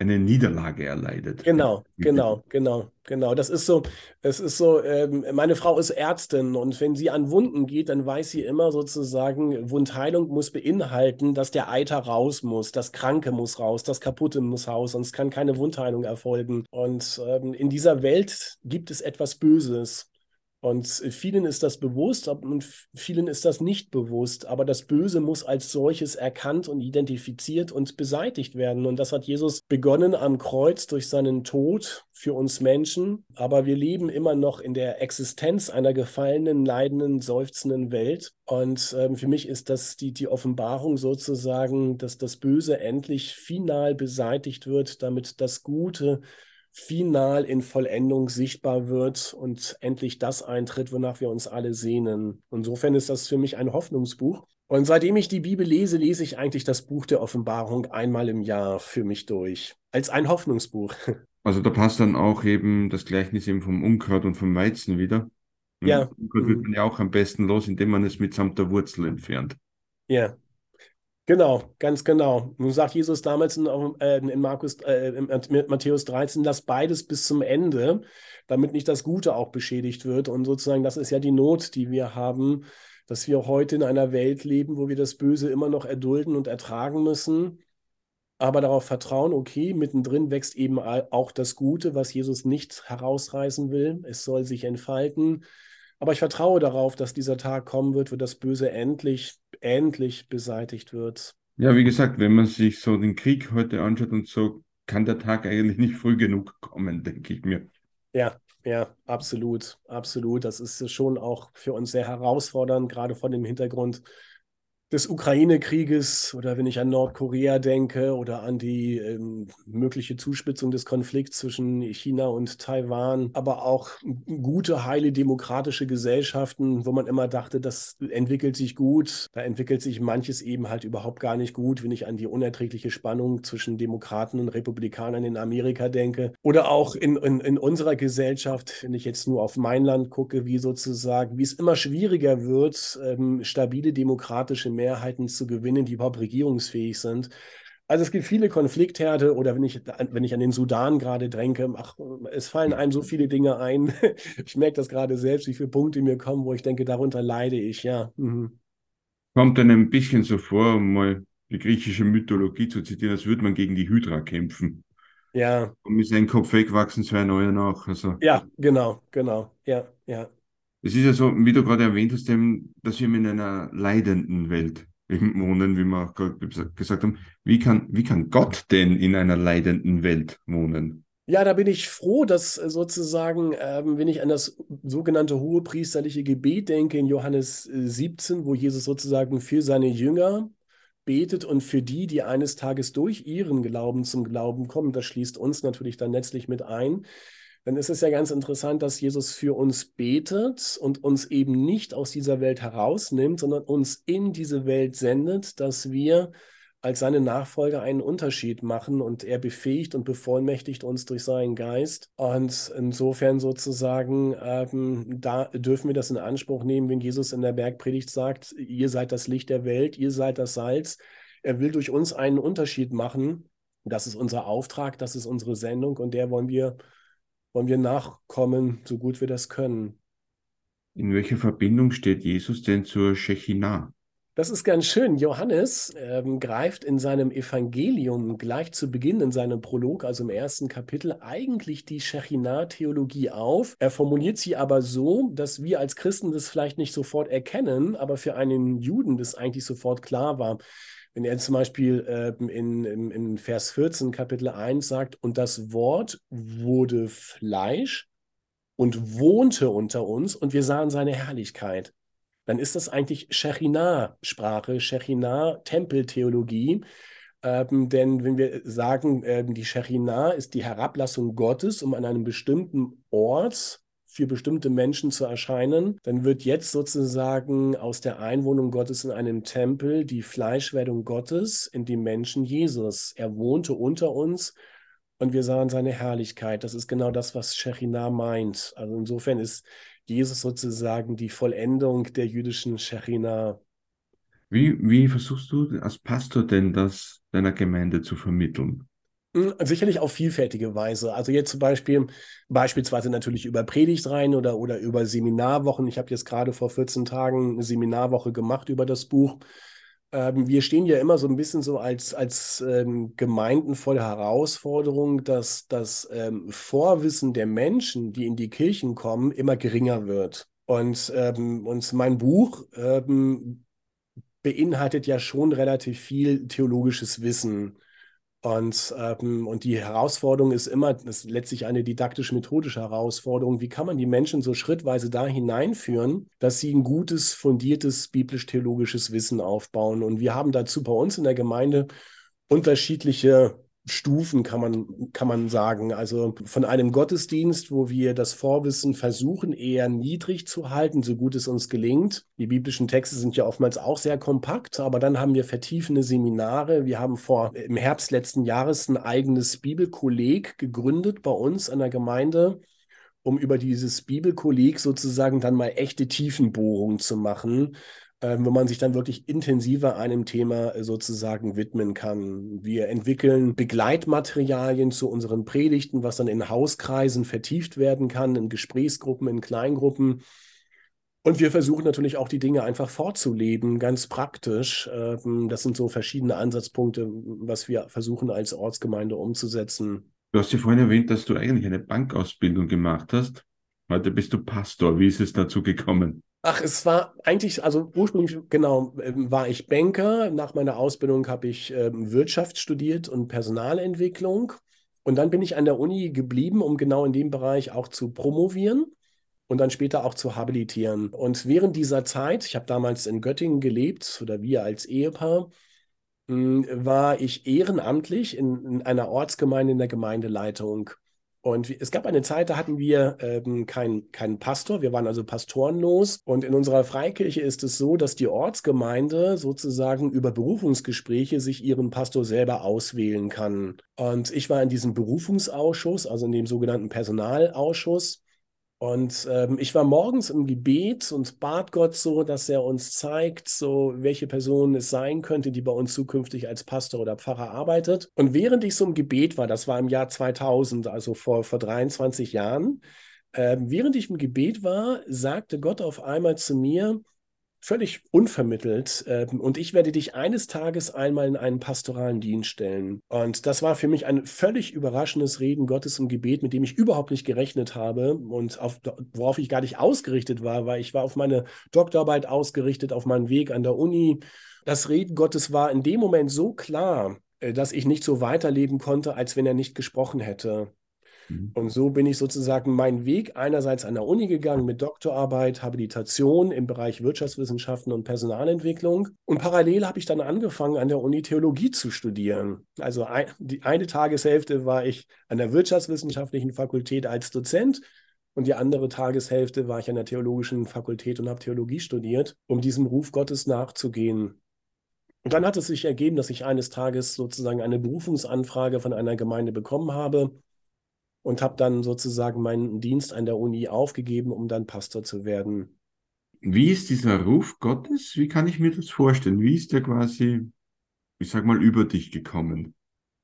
eine Niederlage erleidet. Genau, <laughs> genau, genau, genau. Das ist so, es ist so, ähm, meine Frau ist Ärztin und wenn sie an Wunden geht, dann weiß sie immer sozusagen, Wundheilung muss beinhalten, dass der Eiter raus muss, das Kranke muss raus, das Kaputte muss raus, sonst kann keine Wundheilung erfolgen. Und ähm, in dieser Welt gibt es etwas Böses. Und vielen ist das bewusst und vielen ist das nicht bewusst. Aber das Böse muss als solches erkannt und identifiziert und beseitigt werden. Und das hat Jesus begonnen am Kreuz durch seinen Tod für uns Menschen. Aber wir leben immer noch in der Existenz einer gefallenen, leidenden, seufzenden Welt. Und ähm, für mich ist das die, die Offenbarung sozusagen, dass das Böse endlich final beseitigt wird, damit das Gute final in Vollendung sichtbar wird und endlich das eintritt, wonach wir uns alle sehnen. Insofern ist das für mich ein Hoffnungsbuch. Und seitdem ich die Bibel lese, lese ich eigentlich das Buch der Offenbarung einmal im Jahr für mich durch. Als ein Hoffnungsbuch. <laughs> Also da passt dann auch eben das Gleichnis eben vom Unkraut und vom Weizen wieder. Ja. Unkraut wird mhm. man ja auch am besten los, indem man es mitsamt der Wurzel entfernt. Ja, Genau, ganz genau. Nun sagt Jesus damals in, äh, in Markus, äh, in Matthäus 13, lass beides bis zum Ende, damit nicht das Gute auch beschädigt wird. Und sozusagen, das ist ja die Not, die wir haben, dass wir heute in einer Welt leben, wo wir das Böse immer noch erdulden und ertragen müssen, aber darauf vertrauen, okay, mittendrin wächst eben auch das Gute, was Jesus nicht herausreißen will. Es soll sich entfalten. Aber ich vertraue darauf, dass dieser Tag kommen wird, wo das Böse endlich, endlich beseitigt wird. Ja, wie gesagt, wenn man sich so den Krieg heute anschaut und so, kann der Tag eigentlich nicht früh genug kommen, denke ich mir. Ja, ja, absolut, absolut. Das ist schon auch für uns sehr herausfordernd, gerade vor dem Hintergrund des Ukraine-Krieges oder wenn ich an Nordkorea denke oder an die ähm, mögliche Zuspitzung des Konflikts zwischen China und Taiwan, aber auch gute, heile demokratische Gesellschaften, wo man immer dachte, das entwickelt sich gut. Da entwickelt sich manches eben halt überhaupt gar nicht gut, wenn ich an die unerträgliche Spannung zwischen Demokraten und Republikanern in Amerika denke. Oder auch in, in, in unserer Gesellschaft, wenn ich jetzt nur auf mein Land gucke, wie sozusagen, wie es immer schwieriger wird, ähm, stabile demokratische Mehrheiten zu gewinnen, die überhaupt regierungsfähig sind. Also es gibt viele Konfliktherde oder wenn ich, wenn ich an den Sudan gerade dränke, ach, es fallen einem so viele Dinge ein. <laughs> Ich merke das gerade selbst, wie viele Punkte mir kommen, wo ich denke, darunter leide ich, ja. Mhm. Kommt dann ein bisschen so vor, um mal die griechische Mythologie zu zitieren, als würde man gegen die Hydra kämpfen. Ja. Und ist ein Kopf weg, wachsen zwei neue nach. Also. Ja, genau, genau. Ja, ja. Es ist ja so, wie du gerade erwähnt hast, dass wir in einer leidenden Welt wohnen, wie wir auch gerade gesagt haben. Wie kann, wie kann Gott denn in einer leidenden Welt wohnen? Ja, da bin ich froh, dass sozusagen, ähm, wenn ich an das sogenannte hohepriesterliche Gebet denke in Johannes 17, äh, wo Jesus sozusagen für seine Jünger betet und für die, die eines Tages durch ihren Glauben zum Glauben kommen, das schließt uns natürlich dann letztlich mit ein, dann ist es ja ganz interessant, dass Jesus für uns betet und uns eben nicht aus dieser Welt herausnimmt, sondern uns in diese Welt sendet, dass wir als seine Nachfolger einen Unterschied machen und er befähigt und bevollmächtigt uns durch seinen Geist. Und insofern sozusagen, ähm, da dürfen wir das in Anspruch nehmen, wenn Jesus in der Bergpredigt sagt, ihr seid das Licht der Welt, ihr seid das Salz. Er will durch uns einen Unterschied machen. Das ist unser Auftrag, das ist unsere Sendung und der wollen wir wollen wir nachkommen, so gut wir das können. In welcher Verbindung steht Jesus denn zur Shechinah? Das ist ganz schön. Johannes ähm, greift in seinem Evangelium gleich zu Beginn in seinem Prolog, also im ersten Kapitel, eigentlich die Shechinah-Theologie auf. Er formuliert sie aber so, dass wir als Christen das vielleicht nicht sofort erkennen, aber für einen Juden das eigentlich sofort klar war. Wenn er zum Beispiel äh, in, in, in Vers 14, Kapitel 1 sagt, und das Wort wurde Fleisch und wohnte unter uns und wir sahen seine Herrlichkeit, dann ist das eigentlich Shechinah-Sprache, Shechinah-Tempeltheologie. Ähm, denn wenn wir sagen, ähm, die Shechinah ist die Herablassung Gottes, um an einem bestimmten Ort für bestimmte Menschen zu erscheinen, dann wird jetzt sozusagen aus der Einwohnung Gottes in einem Tempel die Fleischwerdung Gottes in die Menschen Jesus. Er wohnte unter uns und wir sahen seine Herrlichkeit. Das ist genau das, was Shechinah meint. Also insofern ist Jesus sozusagen die Vollendung der jüdischen Shechinah. Wie, wie versuchst du als Pastor denn das deiner Gemeinde zu vermitteln? Hm, sicherlich auf vielfältige Weise. Also jetzt zum Beispiel, beispielsweise natürlich über Predigtreihen oder, oder über Seminarwochen. Ich habe jetzt gerade vor 14 Tagen eine Seminarwoche gemacht über das Buch. Ähm, wir stehen ja immer so ein bisschen so als, als ähm, Gemeinden vor der Herausforderung, dass das ähm, Vorwissen der Menschen, die in die Kirchen kommen, immer geringer wird. Und, ähm, und mein Buch ähm, beinhaltet ja schon relativ viel theologisches Wissen. Und, ähm, und die Herausforderung ist immer, das ist letztlich eine didaktisch-methodische Herausforderung, wie kann man die Menschen so schrittweise da hineinführen, dass sie ein gutes, fundiertes biblisch-theologisches Wissen aufbauen. Und wir haben dazu bei uns in der Gemeinde unterschiedliche Stufen, kann man, kann man sagen. Also von einem Gottesdienst, wo wir das Vorwissen versuchen, eher niedrig zu halten, so gut es uns gelingt. Die biblischen Texte sind ja oftmals auch sehr kompakt, aber dann haben wir vertiefende Seminare. Wir haben vor im Herbst letzten Jahres ein eigenes Bibelkolleg gegründet bei uns an der Gemeinde um über dieses Bibelkolleg sozusagen dann mal echte Tiefenbohrungen zu machen, ähm, wo man sich dann wirklich intensiver einem Thema äh, sozusagen widmen kann. Wir entwickeln Begleitmaterialien zu unseren Predigten, was dann in Hauskreisen vertieft werden kann, in Gesprächsgruppen, in Kleingruppen. Und wir versuchen natürlich auch die Dinge einfach vorzuleben, ganz praktisch. Ähm, das sind so verschiedene Ansatzpunkte, was wir versuchen als Ortsgemeinde umzusetzen. Du hast ja vorhin erwähnt, dass du eigentlich eine Bankausbildung gemacht hast. Heute bist du Pastor. Wie ist es dazu gekommen? Ach, es war eigentlich, also ursprünglich, genau, ähm, war ich Banker. Nach meiner Ausbildung habe ich ähm, Wirtschaft studiert und Personalentwicklung. Und dann bin ich an der Uni geblieben, um genau in dem Bereich auch zu promovieren und dann später auch zu habilitieren. Und während dieser Zeit, ich habe damals in Göttingen gelebt oder wir als Ehepaar, hm, war ich ehrenamtlich in, in einer Ortsgemeinde in der Gemeindeleitung. Und es gab eine Zeit, da hatten wir ähm, keinen kein Pastor, wir waren also pastorenlos. Und in unserer Freikirche ist es so, dass die Ortsgemeinde sozusagen über Berufungsgespräche sich ihren Pastor selber auswählen kann. Und ich war in diesem Berufungsausschuss, also in dem sogenannten Personalausschuss. Und ähm, ich war morgens im Gebet und bat Gott so, dass er uns zeigt, so welche Person es sein könnte, die bei uns zukünftig als Pastor oder Pfarrer arbeitet. Und während ich so im Gebet war, das war im Jahr 2000, also vor, vor 23 Jahren, äh, während ich im Gebet war, sagte Gott auf einmal zu mir, völlig unvermittelt. Ähm, und ich werde dich eines Tages einmal in einen pastoralen Dienst stellen. Und das war für mich ein völlig überraschendes Reden Gottes im Gebet, mit dem ich überhaupt nicht gerechnet habe und auf, worauf ich gar nicht ausgerichtet war, weil ich war auf meine Doktorarbeit ausgerichtet, auf meinen Weg an der Uni. Das Reden Gottes war in dem Moment so klar, äh, dass ich nicht so weiterleben konnte, als wenn er nicht gesprochen hätte. Mhm. Und so bin ich sozusagen meinen Weg einerseits an der Uni gegangen mit Doktorarbeit, Habilitation im Bereich Wirtschaftswissenschaften und Personalentwicklung. Und parallel habe ich dann angefangen, an der Uni Theologie zu studieren. Also ein, die eine Tageshälfte war ich an der Wirtschaftswissenschaftlichen Fakultät als Dozent und die andere Tageshälfte war ich an der Theologischen Fakultät und habe Theologie studiert, um diesem Ruf Gottes nachzugehen. Und dann hat es sich ergeben, dass ich eines Tages sozusagen eine Berufungsanfrage von einer Gemeinde bekommen habe und habe dann sozusagen meinen Dienst an der Uni aufgegeben, um dann Pastor zu werden. Wie ist dieser Ruf Gottes? Wie kann ich mir das vorstellen? Wie ist der quasi, ich sag mal, über dich gekommen?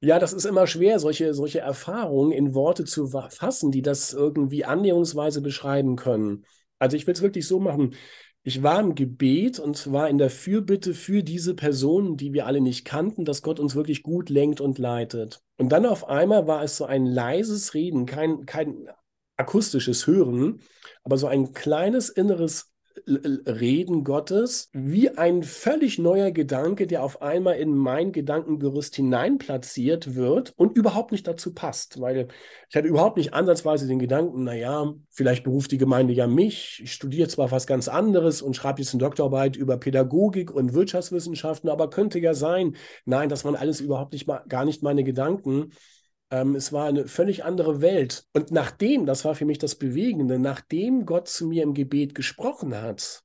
Ja, das ist immer schwer, solche, solche Erfahrungen in Worte zu fassen, die das irgendwie annäherungsweise beschreiben können. Also ich will es wirklich so machen. Ich war im Gebet und war in der Fürbitte für diese Personen, die wir alle nicht kannten, dass Gott uns wirklich gut lenkt und leitet. Und dann auf einmal war es so ein leises Reden, kein, kein akustisches Hören, aber so ein kleines inneres Reden Gottes wie ein völlig neuer Gedanke, der auf einmal in mein Gedankengerüst hineinplatziert wird und überhaupt nicht dazu passt, weil ich hatte überhaupt nicht ansatzweise den Gedanken, naja, vielleicht beruft die Gemeinde ja mich, ich studiere zwar was ganz anderes und schreibe jetzt eine Doktorarbeit über Pädagogik und Wirtschaftswissenschaften, aber könnte ja sein, nein, das waren alles überhaupt nicht mal, gar nicht meine Gedanken. Ähm, es war eine völlig andere Welt. Und nachdem, das war für mich das Bewegende, nachdem Gott zu mir im Gebet gesprochen hat,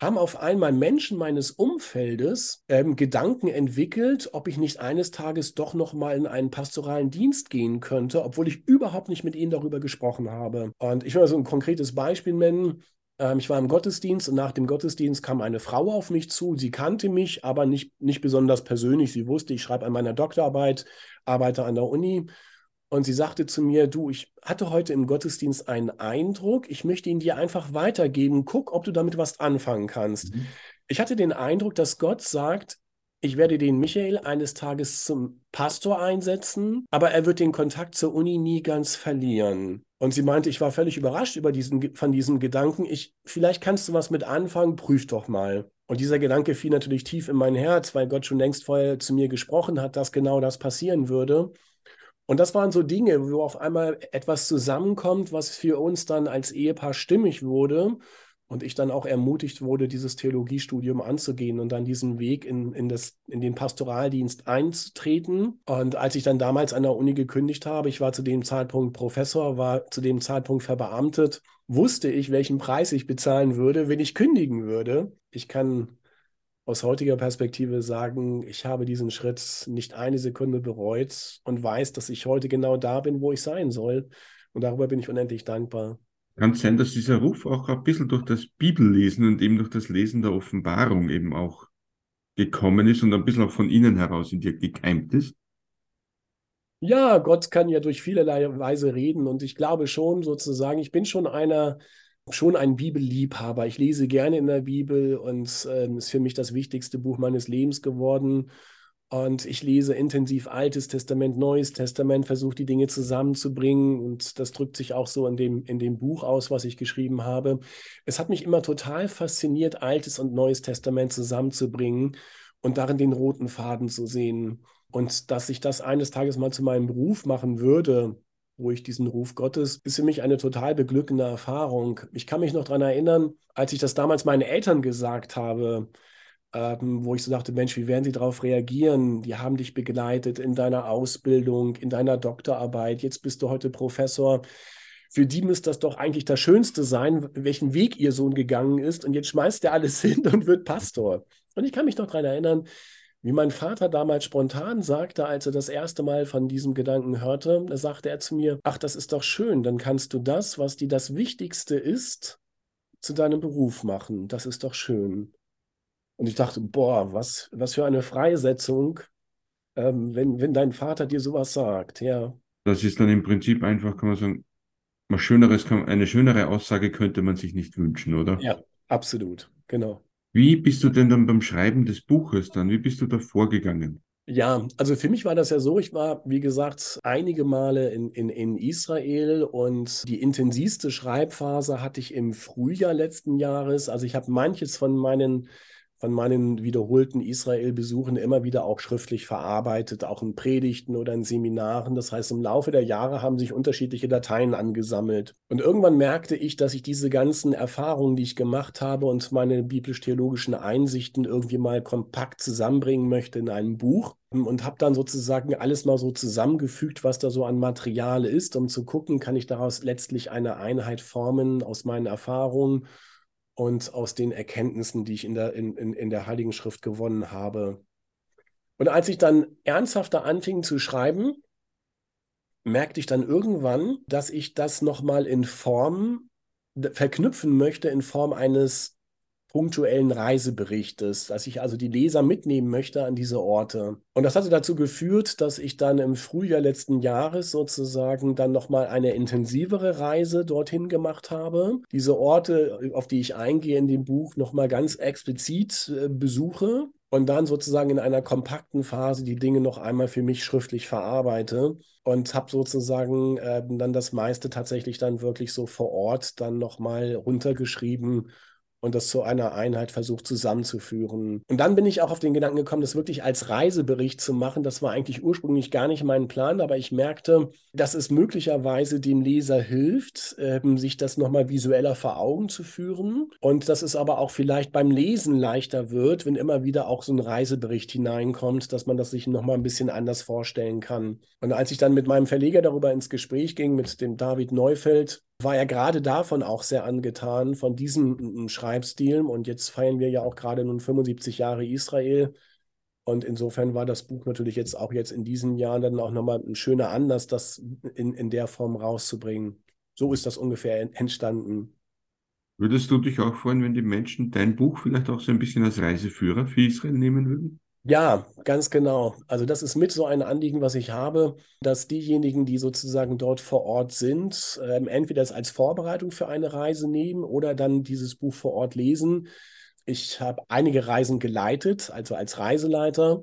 haben auf einmal Menschen meines Umfeldes ähm, Gedanken entwickelt, ob ich nicht eines Tages doch noch mal in einen pastoralen Dienst gehen könnte, obwohl ich überhaupt nicht mit ihnen darüber gesprochen habe. Und ich will mal so ein konkretes Beispiel nennen. Ähm, ich war im Gottesdienst und nach dem Gottesdienst kam eine Frau auf mich zu. Sie kannte mich, aber nicht, nicht besonders persönlich. Sie wusste, ich schreibe an meiner Doktorarbeit arbeite an der Uni. Und sie sagte zu mir, du, ich hatte heute im Gottesdienst einen Eindruck, ich möchte ihn dir einfach weitergeben, guck, ob du damit was anfangen kannst. Mhm. Ich hatte den Eindruck, dass Gott sagt, ich werde den Michael eines Tages zum Pastor einsetzen, aber er wird den Kontakt zur Uni nie ganz verlieren. Und sie meinte, ich war völlig überrascht über diesen, von diesem Gedanken. Ich, vielleicht kannst du was mit anfangen, prüf doch mal. Und dieser Gedanke fiel natürlich tief in mein Herz, weil Gott schon längst vorher zu mir gesprochen hat, dass genau das passieren würde. Und das waren so Dinge, wo auf einmal etwas zusammenkommt, was für uns dann als Ehepaar stimmig wurde und ich dann auch ermutigt wurde, dieses Theologiestudium anzugehen und dann diesen Weg in, in, das, in den Pastoraldienst einzutreten. Und als ich dann damals an der Uni gekündigt habe, ich war zu dem Zeitpunkt Professor, war zu dem Zeitpunkt verbeamtet, wusste ich, welchen Preis ich bezahlen würde, wenn ich kündigen würde. Ich kann aus heutiger Perspektive sagen, ich habe diesen Schritt nicht eine Sekunde bereut und weiß, dass ich heute genau da bin, wo ich sein soll. Und darüber bin ich unendlich dankbar. Kann sein, dass dieser Ruf auch ein bisschen durch das Bibellesen und eben durch das Lesen der Offenbarung eben auch gekommen ist und ein bisschen auch von innen heraus in dir gekeimt ist? Ja, Gott kann ja durch vielerlei Weise reden und ich glaube schon sozusagen, ich bin schon einer, schon ein Bibelliebhaber. Ich lese gerne in der Bibel und es äh, ist für mich das wichtigste Buch meines Lebens geworden. Und ich lese intensiv Altes Testament, Neues Testament, versuche die Dinge zusammenzubringen. Und das drückt sich auch so in dem, in dem Buch aus, was ich geschrieben habe. Es hat mich immer total fasziniert, Altes und Neues Testament zusammenzubringen und darin den roten Faden zu sehen. Und dass ich das eines Tages mal zu meinem Beruf machen würde, wo ich diesen Ruf Gottes, ist für mich eine total beglückende Erfahrung. Ich kann mich noch daran erinnern, als ich das damals meinen Eltern gesagt habe, ähm, wo ich so dachte, Mensch, wie werden sie darauf reagieren? Die haben dich begleitet in deiner Ausbildung, in deiner Doktorarbeit, jetzt bist du heute Professor. Für die müsste das doch eigentlich das Schönste sein, welchen Weg ihr Sohn gegangen ist. Und jetzt schmeißt er alles <laughs> hin und wird Pastor. Und ich kann mich noch daran erinnern, wie mein Vater damals spontan sagte, als er das erste Mal von diesem Gedanken hörte, da sagte er zu mir, ach, das ist doch schön, dann kannst du das, was dir das Wichtigste ist, zu deinem Beruf machen. Das ist doch schön. Und ich dachte, boah, was, was für eine Freisetzung, ähm, wenn, wenn dein Vater dir sowas sagt, ja. Das ist dann im Prinzip einfach, kann man sagen, was Schöneres, eine schönere Aussage könnte man sich nicht wünschen, oder? Ja, absolut, genau. Wie bist du denn dann beim Schreiben des Buches dann? Wie bist du da vorgegangen? Ja, also für mich war das ja so, ich war, wie gesagt, einige Male in, in, in Israel und die intensivste Schreibphase hatte ich im Frühjahr letzten Jahres. Also ich habe manches von meinen von meinen wiederholten Israel-Besuchen immer wieder auch schriftlich verarbeitet, auch in Predigten oder in Seminaren. Das heißt, im Laufe der Jahre haben sich unterschiedliche Dateien angesammelt. Und irgendwann merkte ich, dass ich diese ganzen Erfahrungen, die ich gemacht habe und meine biblisch-theologischen Einsichten irgendwie mal kompakt zusammenbringen möchte in einem Buch und habe dann sozusagen alles mal so zusammengefügt, was da so an Material ist, um zu gucken, kann ich daraus letztlich eine Einheit formen aus meinen Erfahrungen und aus den Erkenntnissen, die ich in der, in, in, in der Heiligen Schrift gewonnen habe. Und als ich dann ernsthafter anfing zu schreiben, merkte ich dann irgendwann, dass ich das nochmal in Form verknüpfen möchte, in Form eines punktuellen Reiseberichtes, dass ich also die Leser mitnehmen möchte an diese Orte. Und das hatte dazu geführt, dass ich dann im Frühjahr letzten Jahres sozusagen dann nochmal eine intensivere Reise dorthin gemacht habe. Diese Orte, auf die ich eingehe in dem Buch, nochmal ganz explizit äh, besuche und dann sozusagen in einer kompakten Phase die Dinge noch einmal für mich schriftlich verarbeite und habe sozusagen äh, dann das meiste tatsächlich dann wirklich so vor Ort dann nochmal runtergeschrieben und das zu einer Einheit versucht zusammenzuführen. Und dann bin ich auch auf den Gedanken gekommen, das wirklich als Reisebericht zu machen. Das war eigentlich ursprünglich gar nicht mein Plan, aber ich merkte, dass es möglicherweise dem Leser hilft, ähm, sich das nochmal visueller vor Augen zu führen und dass es aber auch vielleicht beim Lesen leichter wird, wenn immer wieder auch so ein Reisebericht hineinkommt, dass man das sich nochmal ein bisschen anders vorstellen kann. Und als ich dann mit meinem Verleger darüber ins Gespräch ging, mit dem David Neufeld, war er gerade davon auch sehr angetan, von diesem Schreibstil. Und jetzt feiern wir ja auch gerade nun 75 Jahre Israel. Und insofern war das Buch natürlich jetzt auch jetzt in diesen Jahren dann auch nochmal ein schöner Anlass, das in, in der Form rauszubringen. So ist das ungefähr entstanden. Würdest du dich auch freuen, wenn die Menschen dein Buch vielleicht auch so ein bisschen als Reiseführer für Israel nehmen würden? Ja, ganz genau. Also das ist mit so ein Anliegen, was ich habe, dass diejenigen, die sozusagen dort vor Ort sind, ähm, entweder es als Vorbereitung für eine Reise nehmen oder dann dieses Buch vor Ort lesen, Ich habe einige Reisen geleitet, also als Reiseleiter.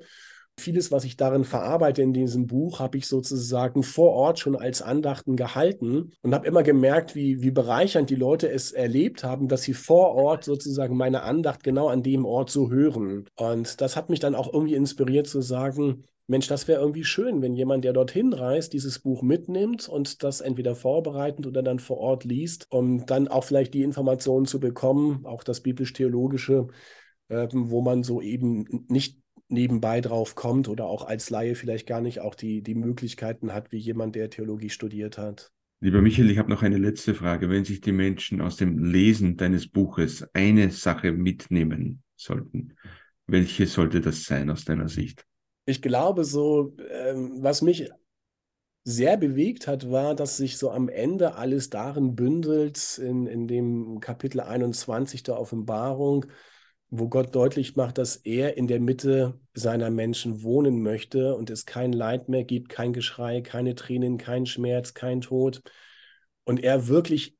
Vieles, was ich darin verarbeite in diesem Buch, habe ich sozusagen vor Ort schon als Andachten gehalten und habe immer gemerkt, wie, wie bereichernd die Leute es erlebt haben, dass sie vor Ort sozusagen meine Andacht genau an dem Ort so hören. Und das hat mich dann auch irgendwie inspiriert zu sagen, Mensch, das wäre irgendwie schön, wenn jemand, der dorthin reist, dieses Buch mitnimmt und das entweder vorbereitend oder dann vor Ort liest, um dann auch vielleicht die Informationen zu bekommen, auch das biblisch-theologische, äh, wo man so eben nicht nebenbei drauf kommt oder auch als Laie vielleicht gar nicht auch die, die Möglichkeiten hat, wie jemand, der Theologie studiert hat. Lieber Michael, ich habe noch eine letzte Frage. Wenn sich die Menschen aus dem Lesen deines Buches eine Sache mitnehmen sollten, welche sollte das sein aus deiner Sicht? Ich glaube, so, ähm, was mich sehr bewegt hat, war, dass sich so am Ende alles darin bündelt, in, in dem Kapitel 21 der Offenbarung, wo Gott deutlich macht, dass er in der Mitte seiner Menschen wohnen möchte und es kein Leid mehr gibt, kein Geschrei, keine Tränen, kein Schmerz, kein Tod. Und er wirklich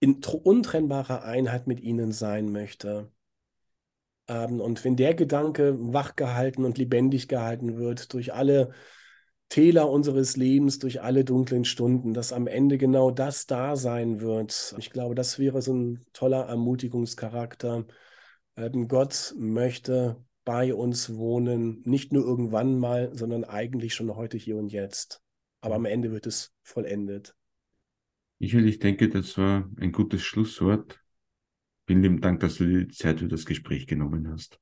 in untrennbarer Einheit mit ihnen sein möchte. Ähm, und wenn der Gedanke wachgehalten und lebendig gehalten wird durch alle Täler unseres Lebens, durch alle dunklen Stunden, dass am Ende genau das da sein wird. Ich glaube, das wäre so ein toller Ermutigungscharakter, Gott möchte bei uns wohnen, nicht nur irgendwann mal, sondern eigentlich schon heute, hier und jetzt. Aber am Ende wird es vollendet. Michael, ich denke, das war ein gutes Schlusswort. Vielen lieben Dank, dass du dir die Zeit für das Gespräch genommen hast.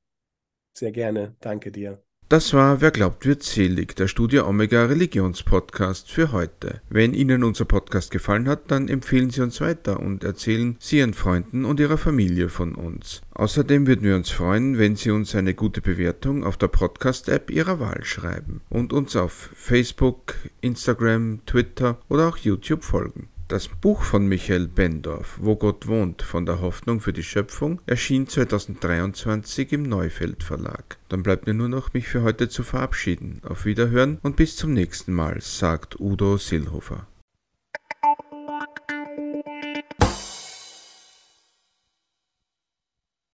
Sehr gerne. Danke dir. Das war Wer glaubt wird selig, der Studio Omega Religionspodcast für heute. Wenn Ihnen unser Podcast gefallen hat, dann empfehlen Sie uns weiter und erzählen Sie Ihren Freunden und Ihrer Familie von uns. Außerdem würden wir uns freuen, wenn Sie uns eine gute Bewertung auf der Podcast-App Ihrer Wahl schreiben und uns auf Facebook, Instagram, Twitter oder auch YouTube folgen. Das Buch von Michael Bendorf, Wo Gott wohnt, von der Hoffnung für die Schöpfung, erschien 2023 im Neufeld Verlag. Dann bleibt mir nur noch, mich für heute zu verabschieden. Auf Wiederhören und bis zum nächsten Mal, sagt Udo Silhofer.